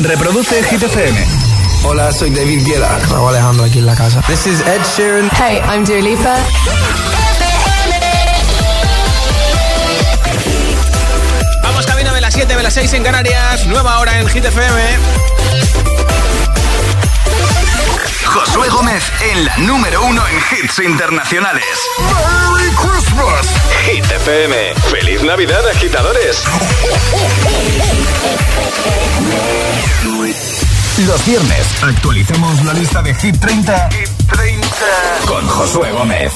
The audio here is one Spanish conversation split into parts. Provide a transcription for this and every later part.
Reproduce Hit FM. Hola, soy David Guetta. Raúl Alejandro aquí en la casa. This is Ed Sheeran. Hey, I'm Dua Lipa. Vamos camino de las 7 de las 6 en Canarias. Nueva hora en Hit FM. Josué Gómez en la número uno en hits internacionales. ¡Merry Christmas! Hit FM. ¡Feliz Navidad, agitadores! Los viernes actualicemos la lista de Hit 30, Hit 30. con Josué Gómez.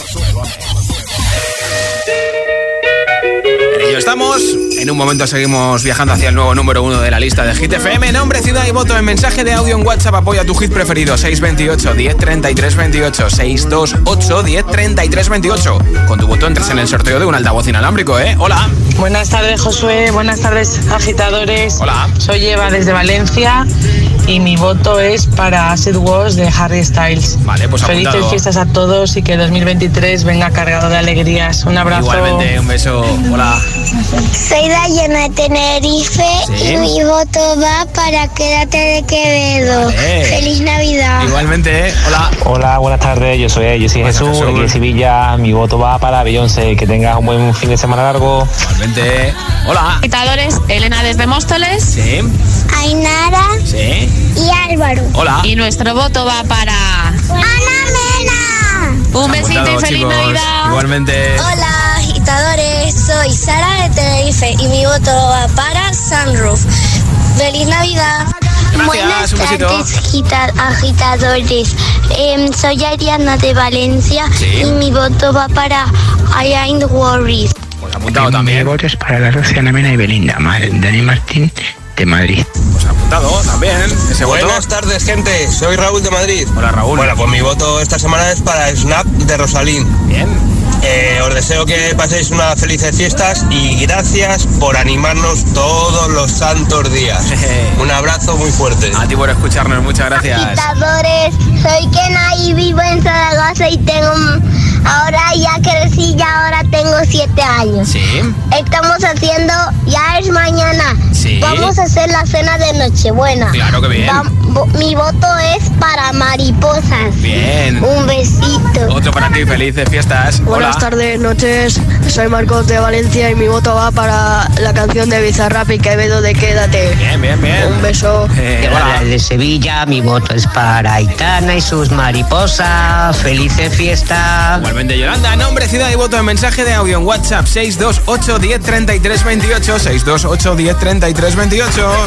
Ello estamos. En un momento seguimos viajando hacia el nuevo número uno de la lista de Hit FM. Nombre, ciudad y voto en mensaje de audio en WhatsApp. Apoya tu hit preferido. 628 10 33 28. 628 10 33 28. Con tu voto entres en el sorteo de un altavoz inalámbrico, ¿eh? Hola. Buenas tardes, Josué. Buenas tardes, agitadores. Hola. Soy Eva desde Valencia y mi voto es para Acid Wars de Harry Styles. Vale, pues Felices apuntado. fiestas a todos y que 2023 venga cargado de alegrías. Un abrazo. Igualmente, un beso. Hola. Soy Dayana de Tenerife Sí. y mi voto va para Quédate de Quevedo. Vale. Feliz Navidad. Igualmente, ¿eh? hola. Hola, buenas tardes. Yo soy, yo soy Jesús, Jesús. aquí de Sevilla. Mi voto va para Beyoncé. Que tengas un buen fin de semana largo. Igualmente. Hola. Agitadores, Elena desde Móstoles Sí, Ainara sí. Y Álvaro. Hola. y nuestro voto va para Ana Mena. un besito y feliz chicos. Navidad. Igualmente. Hola, agitadores. Soy Sara de Tenerife y mi voto va para Sunroof. Feliz Navidad. Gracias, Buenas tardes, agita- agitadores. Em, soy Ariana de Valencia Sí. y mi voto va para I Ain't Worried. Pues apuntado también. voto es para la Rociana Mena y Belinda, Dani Martín de Madrid. Pues apuntado también. Ese voto. Buenas tardes, gente. Soy Raúl de Madrid. Hola, Raúl. Bueno, pues mi voto esta semana es para Snap de Rosalín. Bien. Eh, os deseo que paséis unas felices fiestas y gracias por animarnos todos los santos días. Un abrazo muy fuerte. A ti por escucharnos, muchas gracias. Agitadores, soy Kena y vivo en Zaragoza y tengo, ahora ya crecí y ahora tengo siete años. Sí. Estamos haciendo, ya es mañana. Sí. Vamos a hacer la cena de Nochebuena. Claro que bien. Mi voto es para mariposas. Bien. Un besito. Otro para ti, felices fiestas. Buenas Hola. tardes, noches. Soy Marcos de Valencia y mi voto va para la canción de Bizarrap y Quevedo de Quédate. Bien, bien, bien. Un beso. Eh, hola. de Sevilla. Mi voto es para Aitana y sus mariposas. Felices fiestas. Igualmente, Yolanda, nombre, ciudad y voto en mensaje de audio en WhatsApp 628 10 33 28. 628 10 33 28.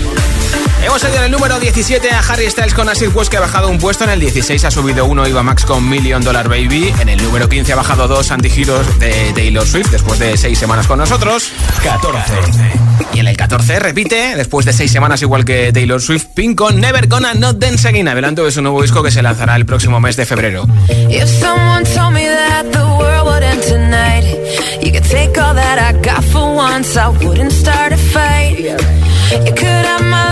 Hemos salido en el número 17 a Harry Styles con Acid West que ha bajado un puesto. En el 16 ha subido uno Iva Max con Million Dollar Baby. En el número 15 ha bajado dos antigiros de Taylor Swift después de seis semanas con nosotros. 14. Y en el 14 repite, después de seis semanas igual que Taylor Swift, Pink con Never Gonna Not Dance Again. Adelanto de su nuevo disco que se lanzará el próximo mes de febrero. If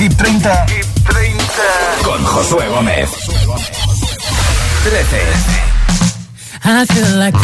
Hit 30, Hit 30. con Josué Gómez. 13. I feel like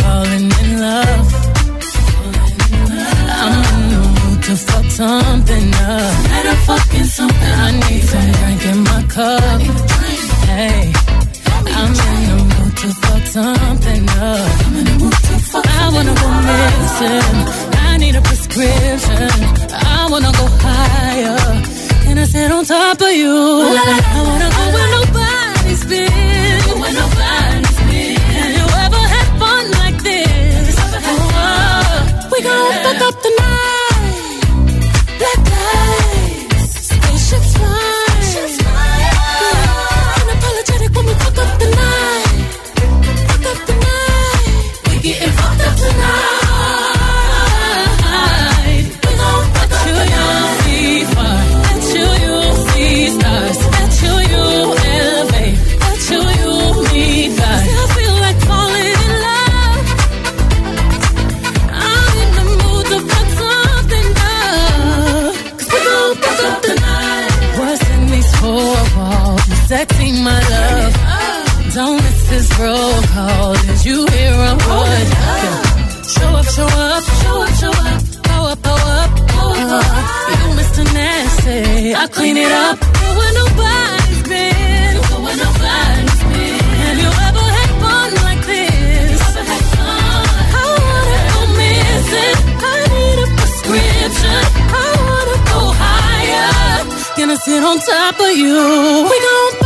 I clean it up. Go where nobody's been. Go where nobody's been. Have you ever had fun like this? I wanna go missing. I need a prescription. I wanna go higher. Gonna sit on top of you. We gon'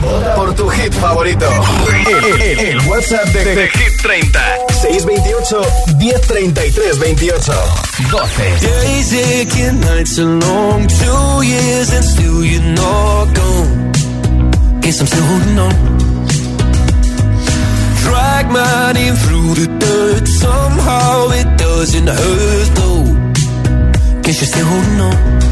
Vota por tu hit favorito. El, el- el WhatsApp de, de Hit 30. 628 1033 28 12. Days aching, nights are long, two years and still you're not gone. Guess I'm still holding on. Drag my name through the dirt, somehow it doesn't hurt though. Guess you're still holding on.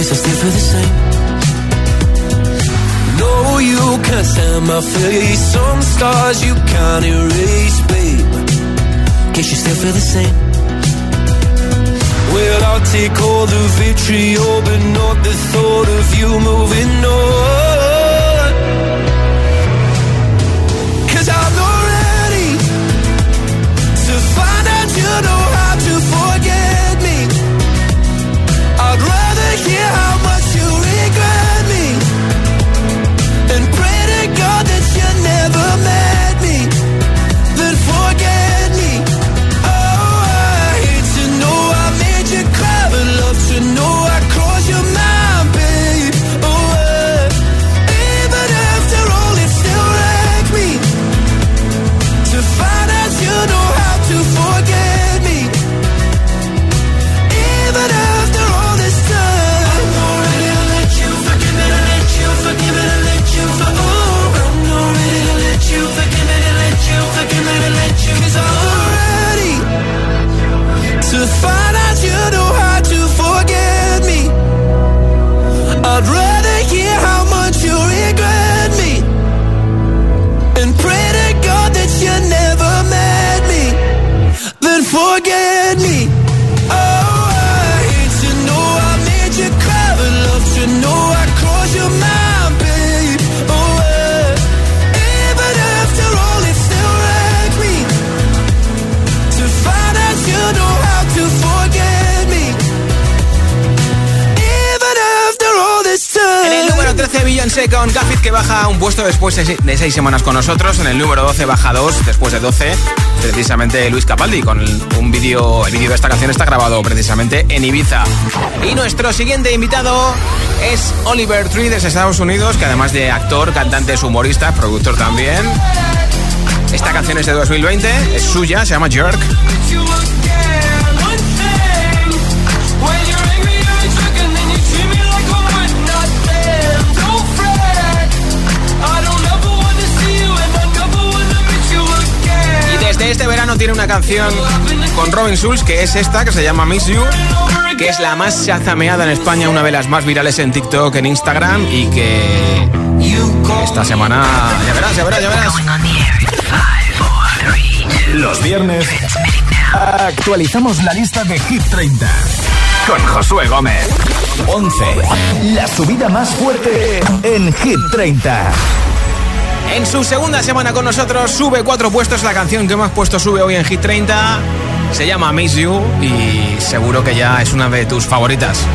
Guess I still feel the same. No, you can't stand my face. Some stars you can't erase, babe. Guess you still feel the same. Well, I'll take all the vitriol, but not the thought of you moving on. Cause I'm not ready to find out you know how to forget seis semanas con nosotros. En el número 12 baja dos, después de 12, precisamente Luis Capaldi, con un vídeo, el vídeo de esta canción está grabado precisamente en Ibiza. Y nuestro siguiente invitado es Oliver Tree desde Estados Unidos, que además de actor, cantante, humorista, productor también. Esta canción es de 2020, es suya, se llama Jerk. Este verano tiene una canción con Robin Schulz, que es esta, que se llama Miss You, que es la más chazameada en España, una de las más virales en TikTok, en Instagram, y que esta semana, ya verás, ya verás, ya verás. Los viernes actualizamos la lista de Hit 30 con Josué Gómez. 11. La subida más fuerte en Hit 30. En su segunda semana con nosotros sube cuatro puestos la canción que hemos puesto sube hoy en Hit 30. Se llama Miss You y seguro que ya es una de tus favoritas.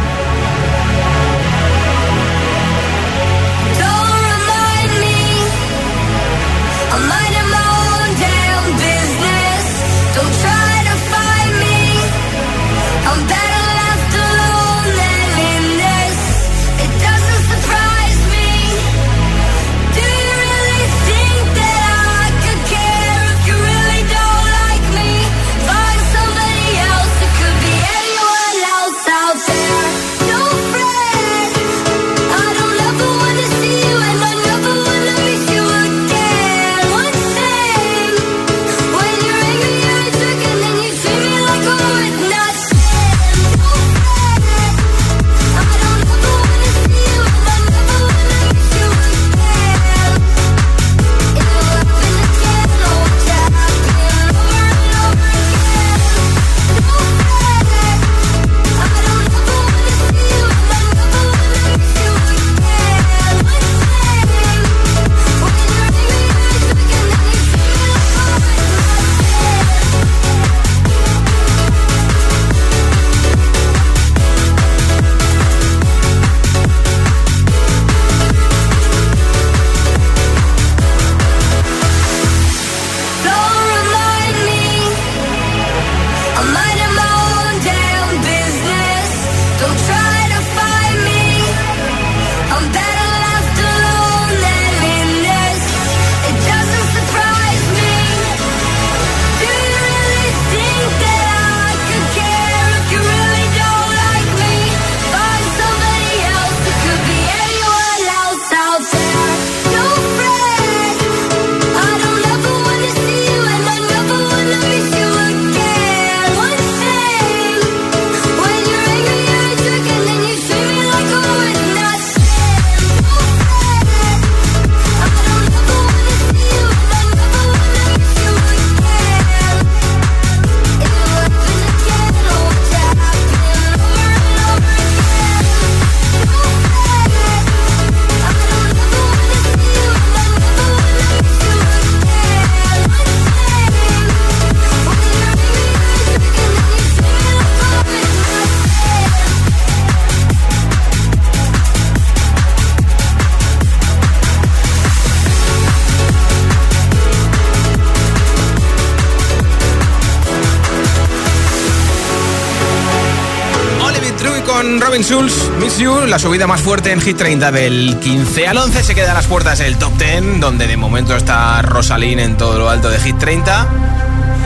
Miss You, la subida más fuerte en Hit 30 del 15 al 11 se queda a las puertas del Top 10, donde de momento está Rosalind en todo lo alto de Hit 30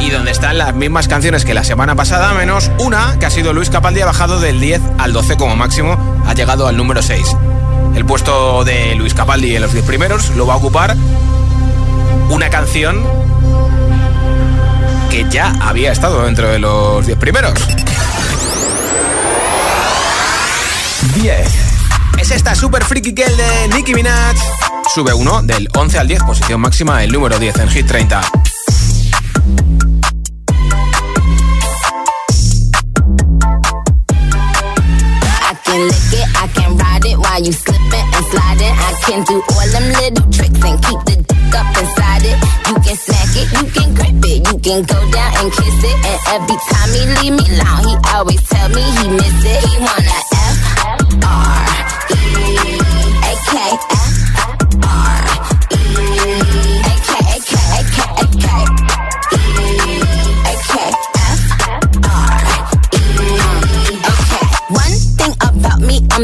y donde están las mismas canciones que la semana pasada, menos una que ha sido Luis Capaldi ha bajado del 10 al 12 como máximo, ha llegado al número 6. El puesto de Luis Capaldi en los 10 primeros lo va a ocupar una canción que ya había estado dentro de los 10 primeros. 10. Es esta Super Freaky Girl de Nicki Minaj. Sube uno del 11 al 10, posición máxima, el número 10 en Hit 30. I can ride it while you can go down and kiss it. And every time he leave me he always tell me he it. He wanna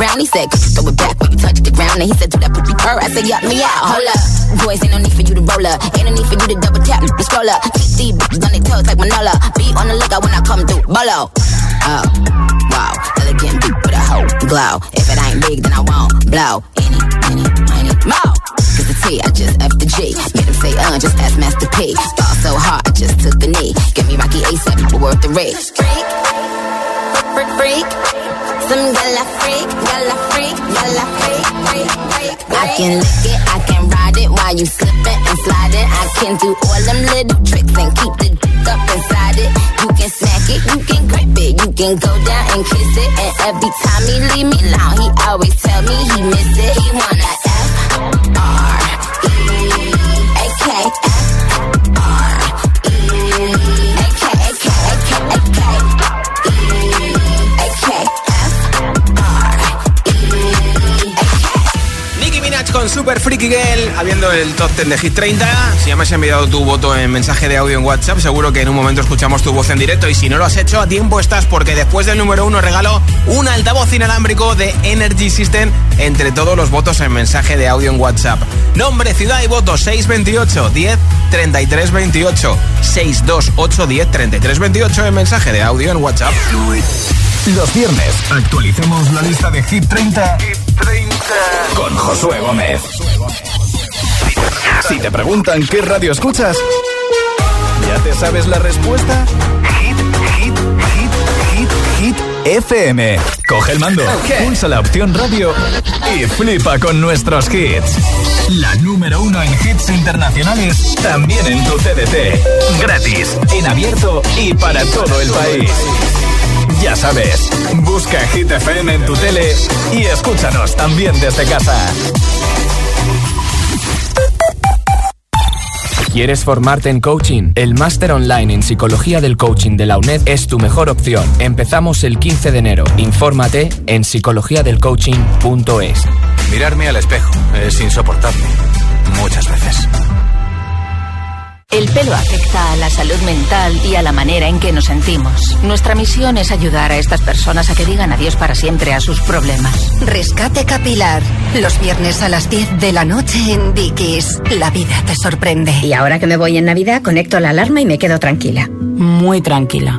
Brown? He said, throw it back when you touch the ground. And he said, do that pussy purr. I said, yup me out. Hold up, boys, ain't no need for you to roll up. Ain't no need for you to double tap, the scroll up. Keep these bitches on their toes like Manola. Be on the lookout when I come through. Bolo. Oh, wow, elegant beat with a hoe glow. If it ain't big, then I won't blow. Any, any, any, more. Cause the T, I just F the G. Made him say, uh, just ask Master P. Fall so hard, I just took a knee. Give me Rocky ASAP, but worth the risk. Freak, freak, freak. Some gala freak, gala freak, gala freak, freak, freak. freak. I can lick it, I can ride it while you slipping and sliding. I can do all them little tricks and keep the dick up inside it. You can smack it, you can grip it, you can go down and kiss it. And every time he leave me alone, he always tell me he miss it. He wanna Super Freaky Girl, habiendo el top 10 de Hit 30. Si ya me has enviado tu voto en mensaje de audio en WhatsApp, seguro que en un momento escuchamos tu voz en directo. Y si no lo has hecho, a tiempo estás, porque después del número uno regalo un altavoz inalámbrico de Energy System entre todos los votos en mensaje de audio en WhatsApp. Nombre, ciudad y voto 628 10 33 28 628 10 33 28 en mensaje de audio en WhatsApp. Los viernes actualicemos la lista de Hit 30, con Josué Gómez. Si te preguntan qué radio escuchas, ¿ya te sabes la respuesta? Hit, hit, hit, hit, hit FM. Coge el mando, pulsa la opción radio y flipa con nuestros hits. La número uno en hits internacionales, también en tu CDT. Gratis, en abierto y para todo el país. Ya sabes, busca Hit FM en tu tele y escúchanos también desde casa. ¿Quieres formarte en coaching? El máster online en psicología del coaching de la UNED es tu mejor opción. Empezamos el 15 de enero. Infórmate en psicologiadelcoaching.es. Mirarme al espejo es insoportable. Muchas veces. El pelo afecta a la salud mental y a la manera en que nos sentimos. Nuestra misión es ayudar a estas personas a que digan adiós para siempre a sus problemas. Rescate capilar. Los viernes a las 10 de la noche en Dickies. La vida te sorprende. Y ahora que me voy en Navidad, conecto la alarma y me quedo tranquila. Muy tranquila.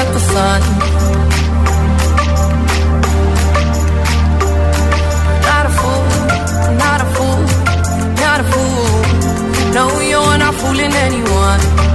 Looking the sun. Not a fool, not a fool, not a fool. No, you're not fooling anyone.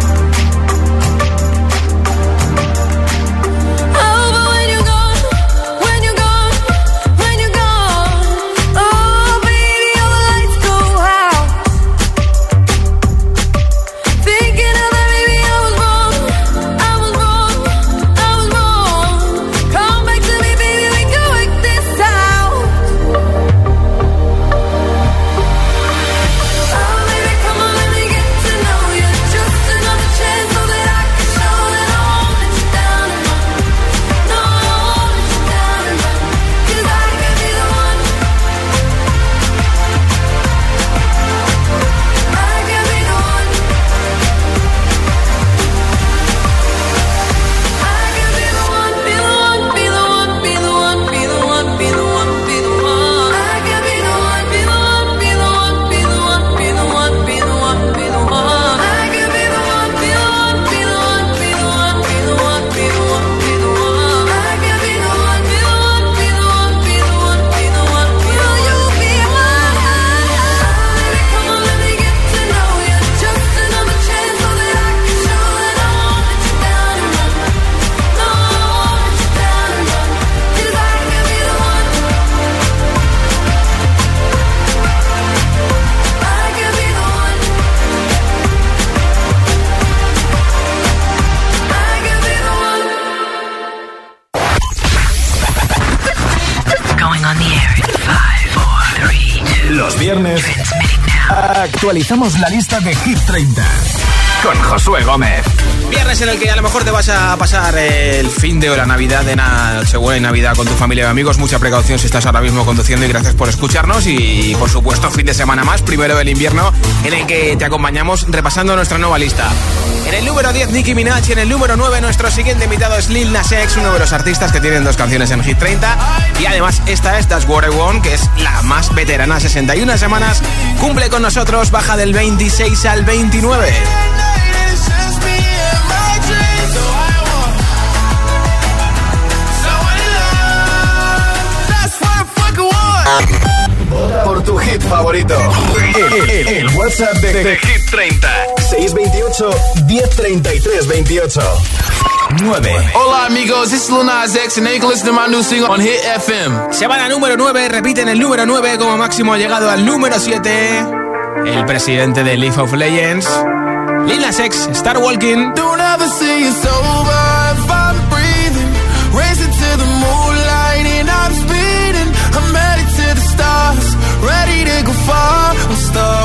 Actualizamos la lista de Hit 30 con Josué Gómez. Viernes en el que a lo mejor te vas a pasar el fin de la Navidad, de Nochebuena Navidad con tu familia y amigos. Mucha precaución si estás ahora mismo conduciendo y gracias por escucharnos. Y por supuesto, fin de semana más, primero del invierno, en el que te acompañamos repasando nuestra nueva lista. En el número 10, Nicki Minaj. Y en el número 9, nuestro siguiente invitado es Lil Nas X, uno de los artistas que tienen dos canciones en Hit 30. Y además, esta es That's What I Want, que es la más veterana, 61 semanas. Cumple con nosotros, baja del 26 al 29. por tu hit favorito. El, WhatsApp de, Hit 30. 628 1033 28. 9. Hola amigos, this is Lil Nas X and you listen to my new single on Hit FM. Semana número 9, repiten el número 9 como máximo ha llegado al número 7. El presidente de League of Legends, Lil Nas X, Star Walking. Don't ever see it's over if I'm breathing. Racing to the moonlight and I'm speeding. I'm headed to the stars, ready to go far. I'm start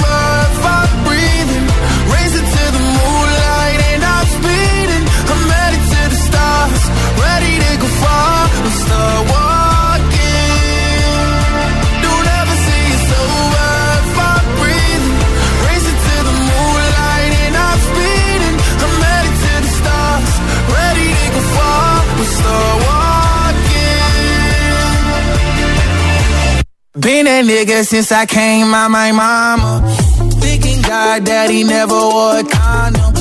Been a nigga since I came out my mama. Thinking God daddy never wore a condom.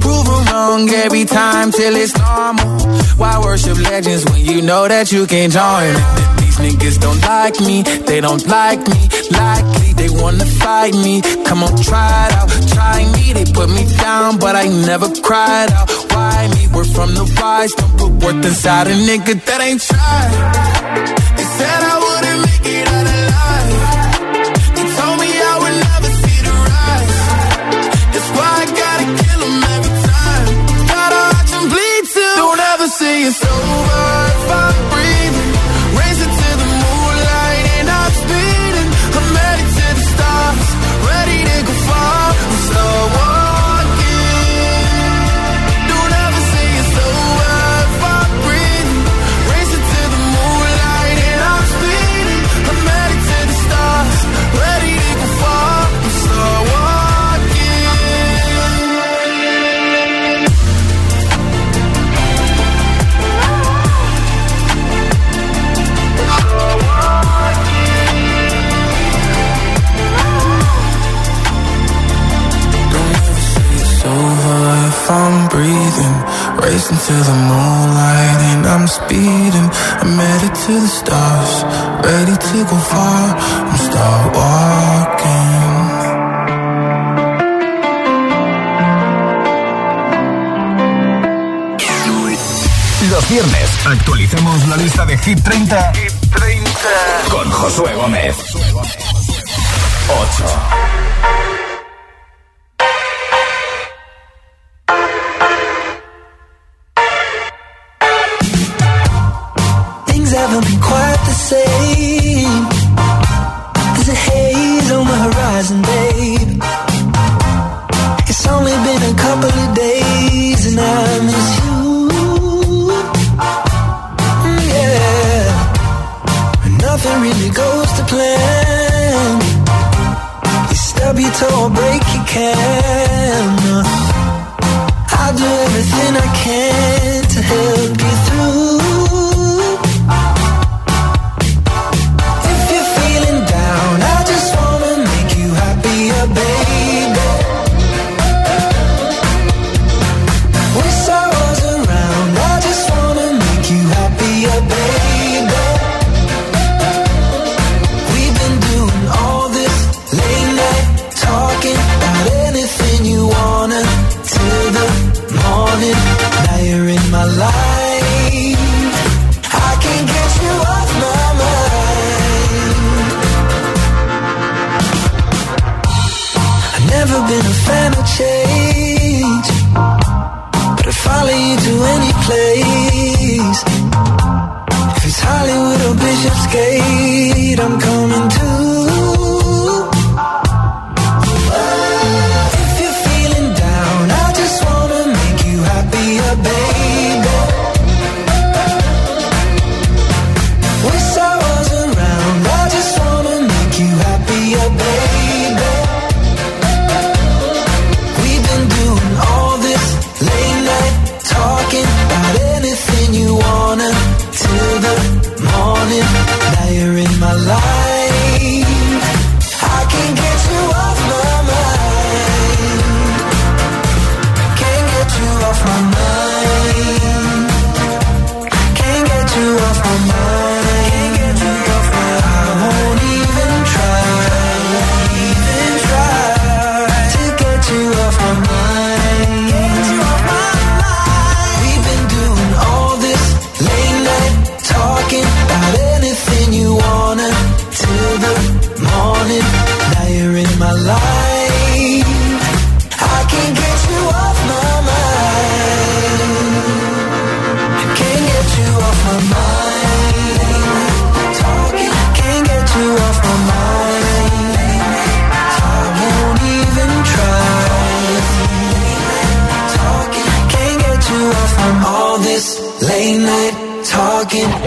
Prove wrong every time till it's normal. Why worship legends when you know that you can join? These niggas don't like me, they don't like me, like me they wanna fight me. Come on, try it out, try me. They put me down, but I never cried out. Why me? We're from the wise, don't put worth inside a nigga that ain't tried. They said I wouldn't make it out alive.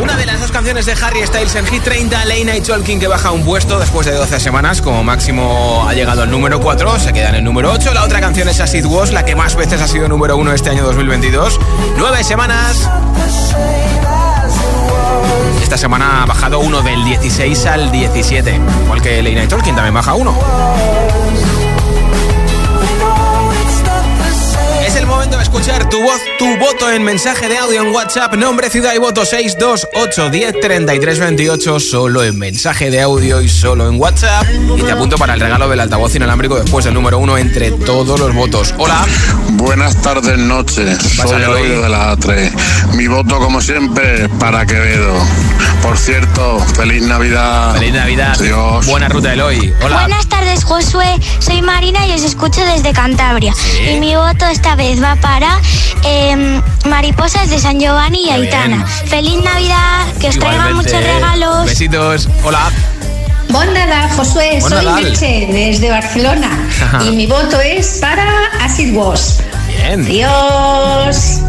Una de las dos canciones de Harry Styles en Hit 30, Late Night Talking, que baja un puesto después de 12 semanas, como máximo ha llegado al número 4, se queda en el número 8. La otra canción es As It Was, la que más veces ha sido número 1 este año 2022. 9 semanas. Esta semana ha bajado uno del 16 al 17, igual que Late Night Talking también baja uno. Es el de escuchar tu voz, tu voto en mensaje de audio en WhatsApp, nombre, ciudad y voto 628 10 33 28, solo en mensaje de audio y solo en WhatsApp. Y te apunto para el regalo del altavoz inalámbrico después del número uno entre todos los votos. Hola. Buenas tardes, noches. Soy Eloy de la A3. Mi voto, como siempre, para Quevedo. Por cierto, feliz Navidad. Feliz Navidad. Dios. Buena ruta, Eloy. Hola. Buenas tardes, Josué. Soy Marina y os escucho desde Cantabria. Y mi voto esta vez va para eh, Mariposas de San Giovanni y Qué Aitana. bien. Feliz Navidad, que os traigan Igualmente. muchos regalos. Besitos. Hola. Bon Nadal, Josué, Bon soy Nadal. Merche desde Barcelona y mi voto es para Acid Was. Bien. Adiós.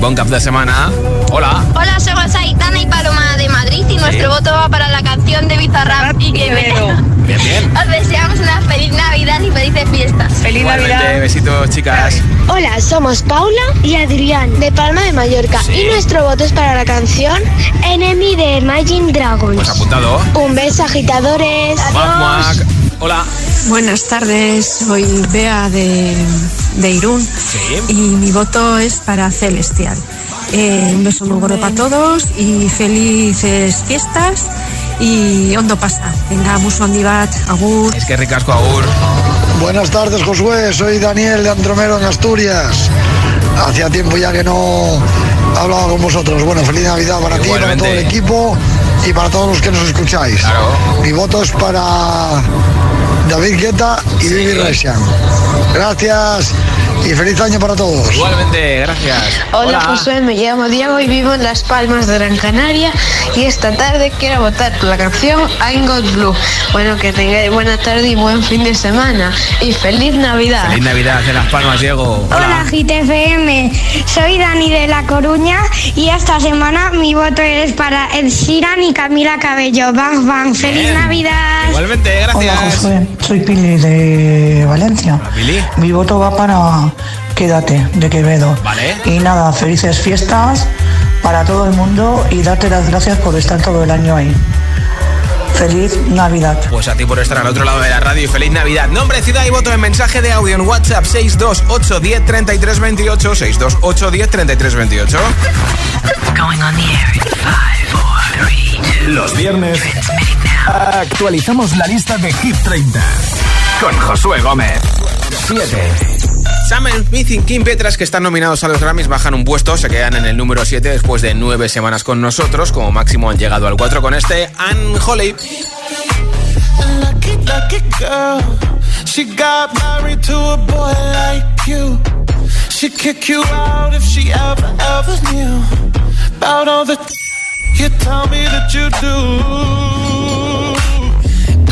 Cap de semana. Hola. Hola, somos Aitana y Paloma de Madrid y nuestro voto va para la canción de Bizarrap y Quevedo. Bien, bien. Os deseamos una feliz Navidad y felices fiestas. Feliz Igualmente, besitos, chicas. Hola, somos Paula y Adrián de Palma de Mallorca y nuestro voto es para la canción Enemy de Imagine Dragons. Pues apuntado. Un beso, agitadores. Mac, Mac. Hola. Buenas tardes, soy Bea de, de Irún y mi voto es para Celestial. Eh, un beso muy gordo para todos y felices fiestas y hondo pasa. Venga, mucho andibat, agur. Es que ricasco agur. Buenas tardes, Josué. Soy Daniel de Andromero en Asturias. Hacía tiempo ya que no hablaba con vosotros. Bueno, feliz Navidad para ti, para todo el equipo y para todos los que nos escucháis. Mi voto es para David Guetta y Vivi Resian. Gracias y feliz año para todos. Igualmente, gracias. Hola, Josué, me llamo Diego y vivo en Las Palmas de Gran Canaria y esta tarde quiero votar por la canción I'm Got Blue. Bueno, que tengáis buena tarde y buen fin de semana y feliz Navidad. Feliz Navidad en Las Palmas, Diego. Hola GTFM, soy Dani de La Coruña y esta semana mi voto es para Ed Sheeran y Camila Cabello. Bang, bang, feliz Bien. Navidad. Igualmente, gracias. Hola Josué, soy Pili de Valencia. Pili. Mi voto va para Quédate de Quevedo. Vale. Y nada, felices fiestas para todo el mundo y darte las gracias por estar todo el año ahí. Feliz Navidad. Pues a ti por estar al otro lado de la radio y feliz Navidad. Nombre, ciudad y voto en mensaje de audio en WhatsApp 628 10 33 28 628 10 33 28. Los viernes actualizamos la lista de Hit 30 con Josué Gómez. 7. Sam Smith y Kim Petras, que están nominados a los Grammys, bajan un puesto, se quedan en el número 7 después de nueve semanas con nosotros. Como máximo han llegado al 4 con este Unholy. Lucky,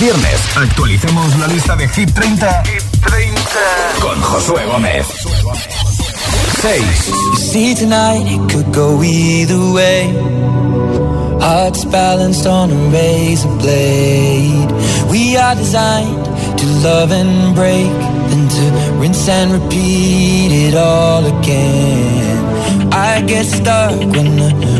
viernes actualicemos la lista de Hit 30, Hit 30. con Josué Gómez. 6. See tonight it could go either way. Hearts balanced on a razor blade. We are designed to love and break, then to rinse and repeat it all again. I get stuck when the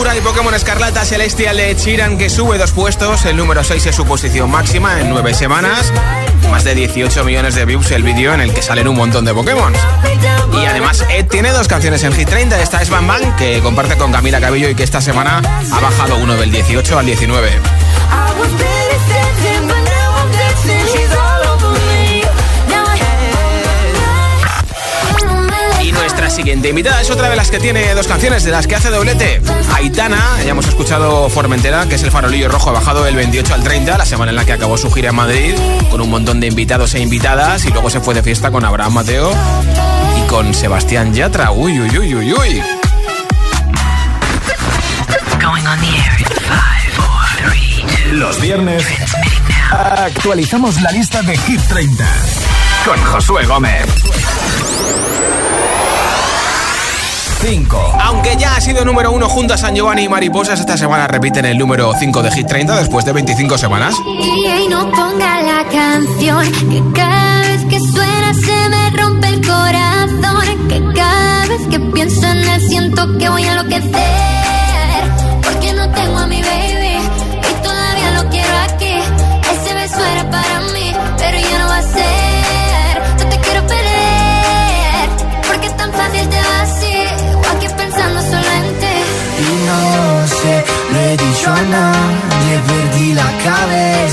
Púrpura y Pokémon Escarlata Celestial de Chiran que sube dos puestos. El número 6 es su posición máxima en nueve semanas. Más de 18 millones de views el vídeo en el que salen un montón de Pokémon. Y además Ed tiene dos canciones en Hit 30. Esta es Bam Bam que comparte con Camila Cabello y que esta semana ha bajado uno del 18 al 19. Siguiente invitada es otra de las que tiene dos canciones, de las que hace doblete. Aitana, ya hemos escuchado Formentera, que es el farolillo rojo, ha bajado del 28 al 30, la semana en la que acabó su gira en Madrid, con un montón de invitados e invitadas, y luego se fue de fiesta con Abraham Mateo y con Sebastián Yatra. Uy, uy, uy, uy, uy. Los viernes actualizamos la lista de Hit 30 con Josué Gómez. 5. Aunque ya ha sido número 1 junto a San Giovanni y Mariposas, esta semana repiten el número 5 de Hit 30 después de 25 semanas. Y no ponga la canción, que cada vez que suena se me rompe el corazón. Que cada vez que pienso en él siento que voy a enloquecer.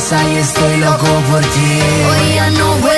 Cabeza y estoy loco por ti.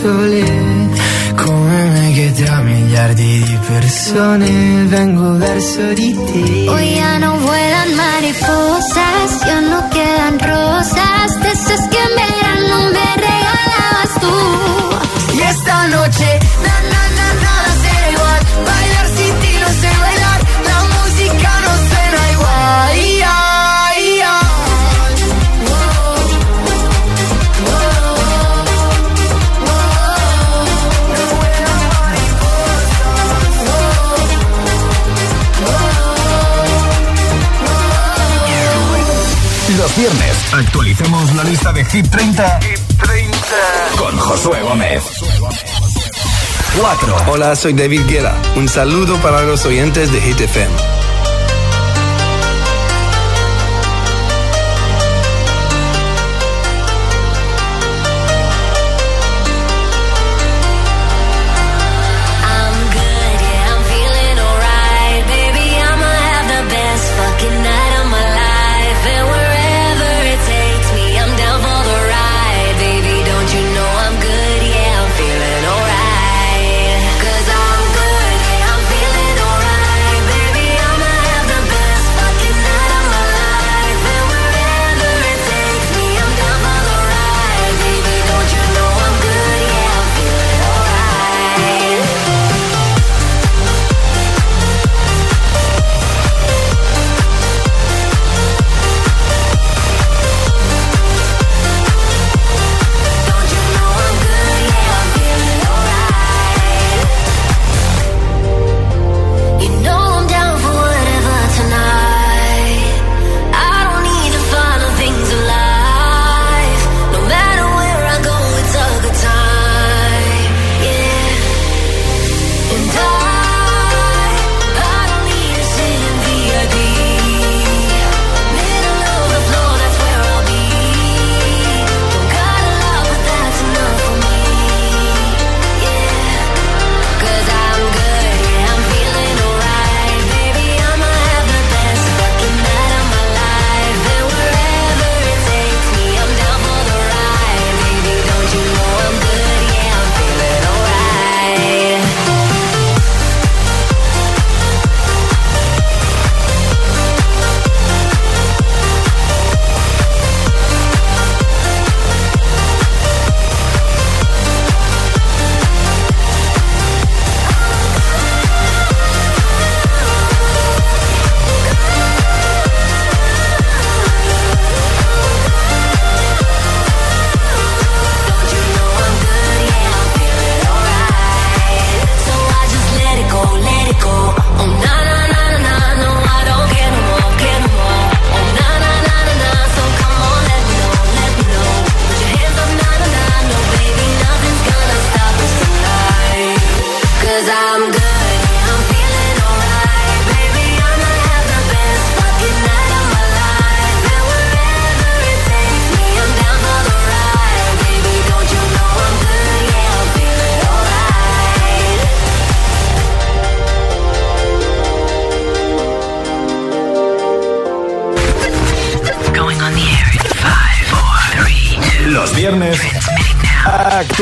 sole Come me che tra miliardi di persone Vengo verso di te. Hoy ya no vuelan mariposas Yo no lista de Hit 30. Hit 30. Con Josué Gómez. 4. Hola, soy David Guerra. Un saludo para los oyentes de Hit FM.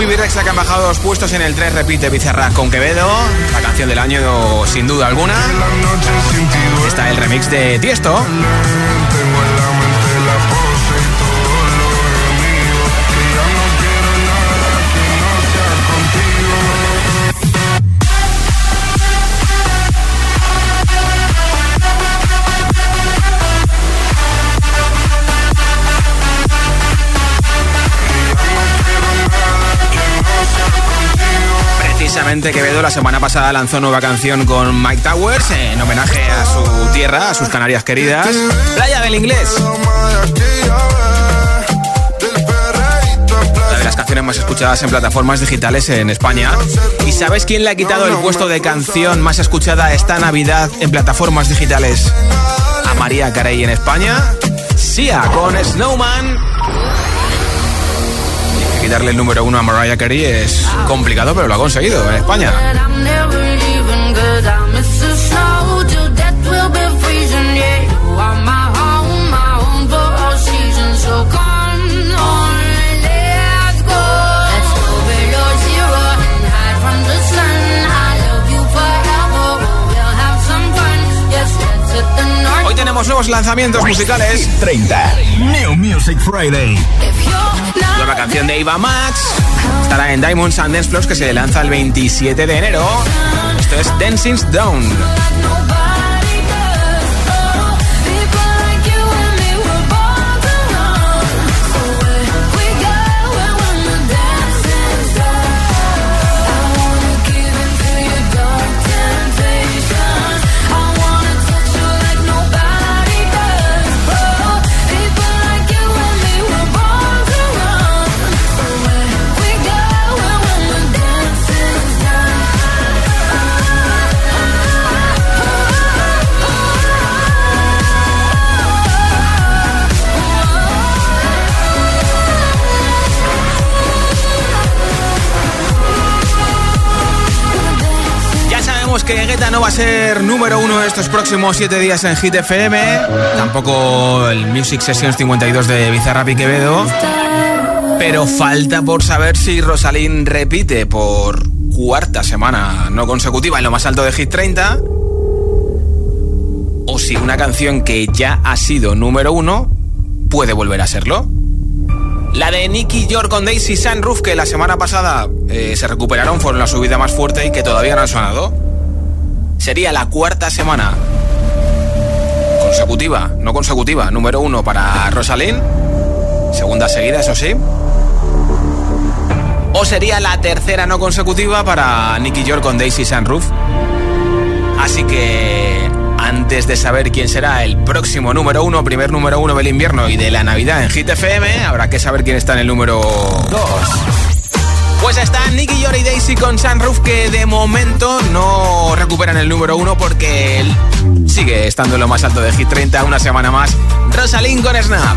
Vivi Rexa que han bajado dos puestos en el 3 repite Bizarra con Quevedo, la canción del año sin duda alguna. Está el remix de Tiesto. Precisamente Quevedo la semana pasada lanzó nueva canción con Mike Towers en homenaje a su tierra, a sus Canarias queridas. Playa del Inglés. Una de las canciones más escuchadas en plataformas digitales en España. ¿Y sabes quién le ha quitado el puesto de canción más escuchada esta Navidad en plataformas digitales a María Carey en España? Sia con Snowman. Quitarle el número uno a Mariah Carey es complicado, pero lo ha conseguido en España. Hoy tenemos nuevos lanzamientos musicales. 30. New Music Friday. Nueva canción de Eva Max. Estará en Diamonds and Dance Plus que se lanza el 27 de enero. Esto es Dancing's Down. Que Guetta no va a ser número uno estos próximos siete días en Hit FM. Tampoco el Music Sessions 52 de Bizarrap y Quevedo. Pero falta por saber si Rosalín repite por cuarta semana no consecutiva en lo más alto de Hit 30. O si una canción que ya ha sido número uno puede volver a serlo. La de Nicky York con Daisy Sunroof, que la semana pasada eh, se recuperaron, fueron la subida más fuerte y que todavía no han sonado. Sería la cuarta semana consecutiva, no consecutiva, número uno para Rosalind. Segunda seguida, eso sí. O sería la tercera no consecutiva para Nicky York con Daisy Sunroof. Así que antes de saber quién será el próximo número uno, primer número uno del invierno y de la Navidad en Hit FM, habrá que saber quién está en el número dos. Pues está Nicky York y Daisy con Sunroof que de momento no recuperan el número uno porque él sigue estando en lo más alto de Hit 30 una semana más. Rosalind con Snap.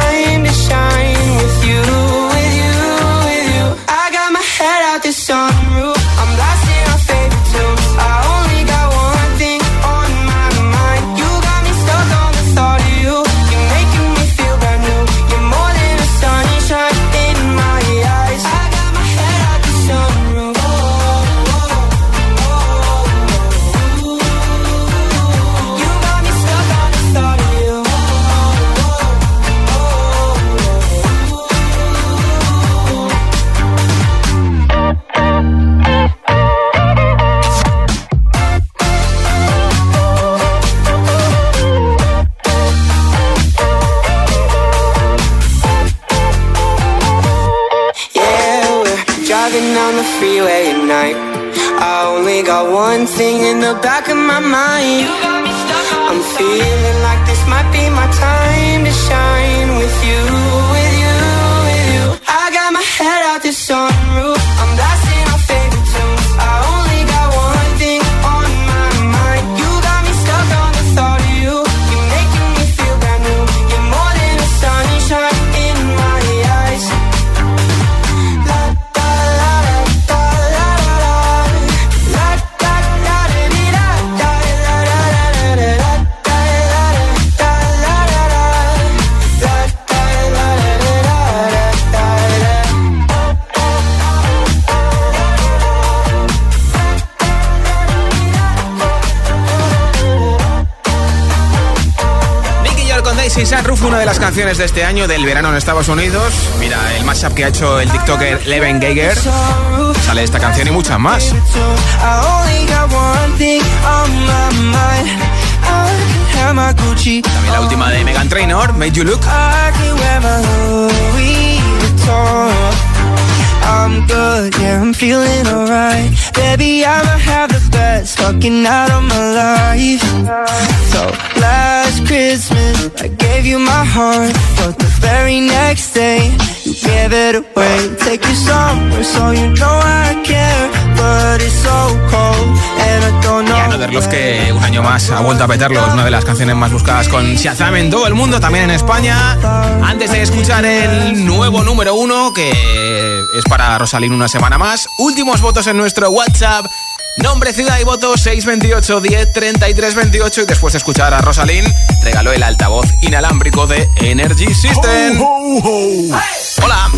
canciones de este año del verano en Estados Unidos. Mira, el mashup que ha hecho el TikToker Leven Geiger. Sale esta canción y muchas más. También la última de Megan Trainor, Made You Look. I'm good, yeah, I'm feeling alright. Baby, I'ma have the best fucking night of my life. So last Christmas, I gave you my heart, but the very next day, you gave it away. Take you somewhere so you know I care, but it's so cold and I don't know. Y Another Love que un año más ha vuelto a petarlo. Es una de las canciones más buscadas con Shazam en todo el mundo, también en España. Antes de escuchar el nuevo número uno, que es para Rosalín una semana más. Últimos votos en nuestro WhatsApp. Nombre, ciudad y voto 628 10 33 28 y después de escuchar a Rosalín regaló el altavoz inalámbrico de Energy System. Hola.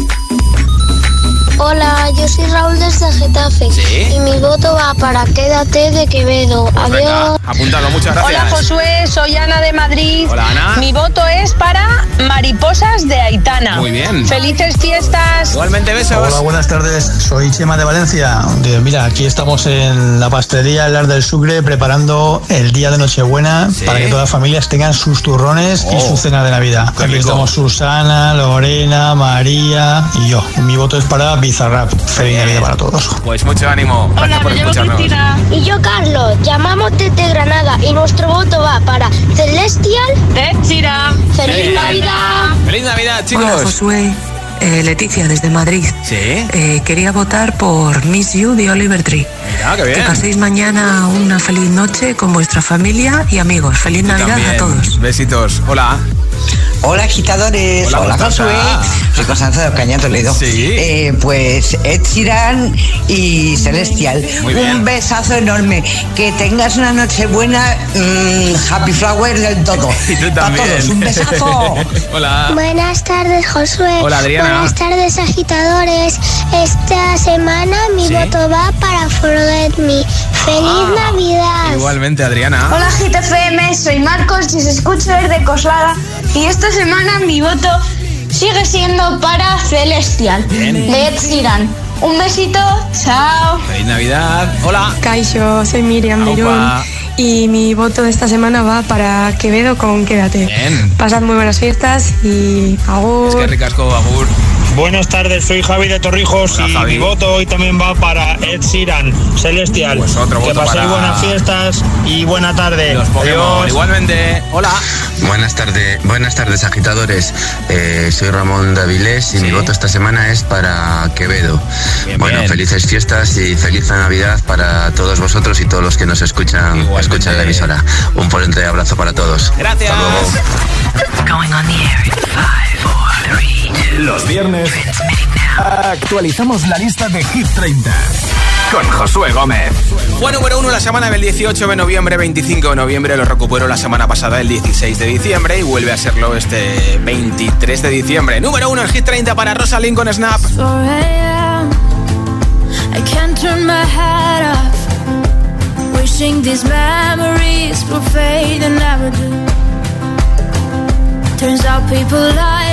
Hola, yo soy Raúl desde Getafe. Y mi voto va para Quédate de Quevedo. Adiós. Apuntado, muchas gracias. Hola Josué, soy Ana de Madrid. Hola, Ana. Mi voto es para Mariposas de Aitana. Muy bien. Felices fiestas. Igualmente besos. Hola, buenas tardes. Soy Chema de Valencia. Mira, aquí estamos en la pastelería El Ar del Sucre preparando el día de Nochebuena para que todas las familias tengan sus turrones y Oh. su cena de Navidad. Aquí estamos Susana, Lorena, María y yo. Mi voto es para Bizarrap. Feliz Navidad para todos. Pues mucho ánimo. Gracias por escucharnos. Y yo, Carlos, llamamos desde Granada y nuestro voto va para Celestial de Chira. ¡Feliz. Navidad! Feliz Navidad, chicos. Hola Josué, Eh, Leticia desde Madrid. Sí. Eh, quería votar por Miss You de Oliver Tree. Mira, qué bien. Que paséis mañana una feliz noche con vuestra familia y amigos. Feliz Navidad a todos. Besitos. Hola. Hola agitadores, Hola. Josué, soy Constanza de Ocaña Toledo. Sí. Eh, pues Ed Sheeran y Celestial. Muy bien. Un besazo enorme. Que tengas una noche buena, mm, happy flower del todo. Y tú Para también. todos, un besazo. Hola. Buenas tardes, Josué. Hola, Adriana. Buenas tardes, agitadores. Esta semana mi Sí. voto va para Forget Me. ¡Feliz Ah, Navidad! Igualmente, Adriana. Hola GTFM, soy Marcos y os escucho desde Coslada y esta semana mi voto sigue siendo para Celestial Bien. de Ed Sheeran. Un besito, chao. Feliz Navidad. Hola. Kaisho, soy Miriam Aupa. y mi voto de esta semana va para Quevedo con Quédate. Bien. Pasad muy buenas fiestas y agur. Es que ricasco, Agur. Buenas tardes, soy Javi de Torrijos Hola, y Javi. mi voto hoy también va para Ed Sheeran, Celestial. Pues otro que paséis para- buenas fiestas y buena tarde. Los Pokémon. Adiós. Igualmente. Hola. Buenas tardes, buenas tardes agitadores. Eh, soy Ramón Davilés y Sí. mi voto esta semana es para Quevedo. Bien, bueno, bien. felices fiestas y feliz Navidad para todos vosotros y todos los que nos escuchan, Igualmente. escuchan la emisora. Un potente abrazo para todos. Gracias. Hasta luego. Los viernes actualizamos la lista de Hit 30 con Josué Gómez. Fue número uno la semana del 18 de noviembre, 25 de noviembre, lo recuperó la semana pasada, el 16 de diciembre, y vuelve a serlo este 23 de diciembre. Número uno en Hit 30 para Rosalind con Snap. 4 a.m. I can't turn my head off. Wishing these memories will fade and never do. Turns out people lie.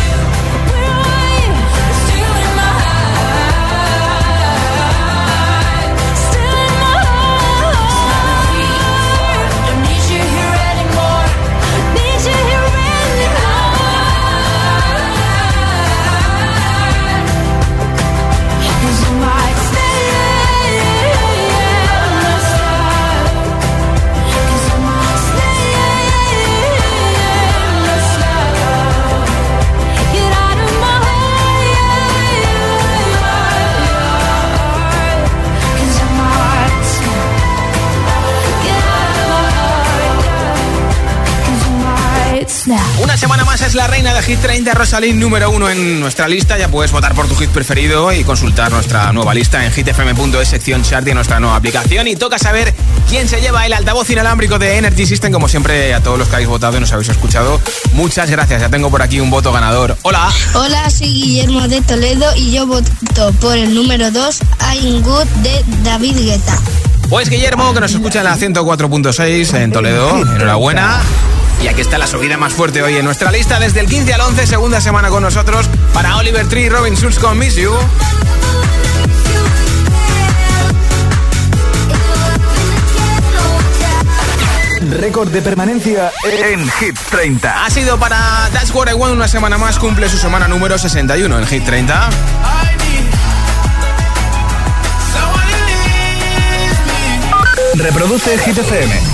Una semana más es la reina de Hit 30, Rosalind, número uno en nuestra lista. Ya puedes votar por tu hit preferido y consultar nuestra nueva lista en hitfm.es, sección chart y en nuestra nueva aplicación. Y toca saber quién se lleva el altavoz inalámbrico de Energy System. Como siempre, a todos los que habéis votado y nos habéis escuchado, muchas gracias. Ya tengo por aquí un voto ganador. Hola. Hola, soy Guillermo de Toledo y yo voto por el número 2, I'm Good de David Guetta. Pues Guillermo, que nos escucha en la 104.6 en Toledo. Enhorabuena. Y aquí está la subida más fuerte hoy en nuestra lista desde el 15 al 11, segunda semana con nosotros para Oliver Tree y Robin Schulz con Miss You. Récord de permanencia en Hit 30. Ha sido para That's What I Want una semana más, cumple su semana número 61 en Hit 30. Reproduce Hit FM.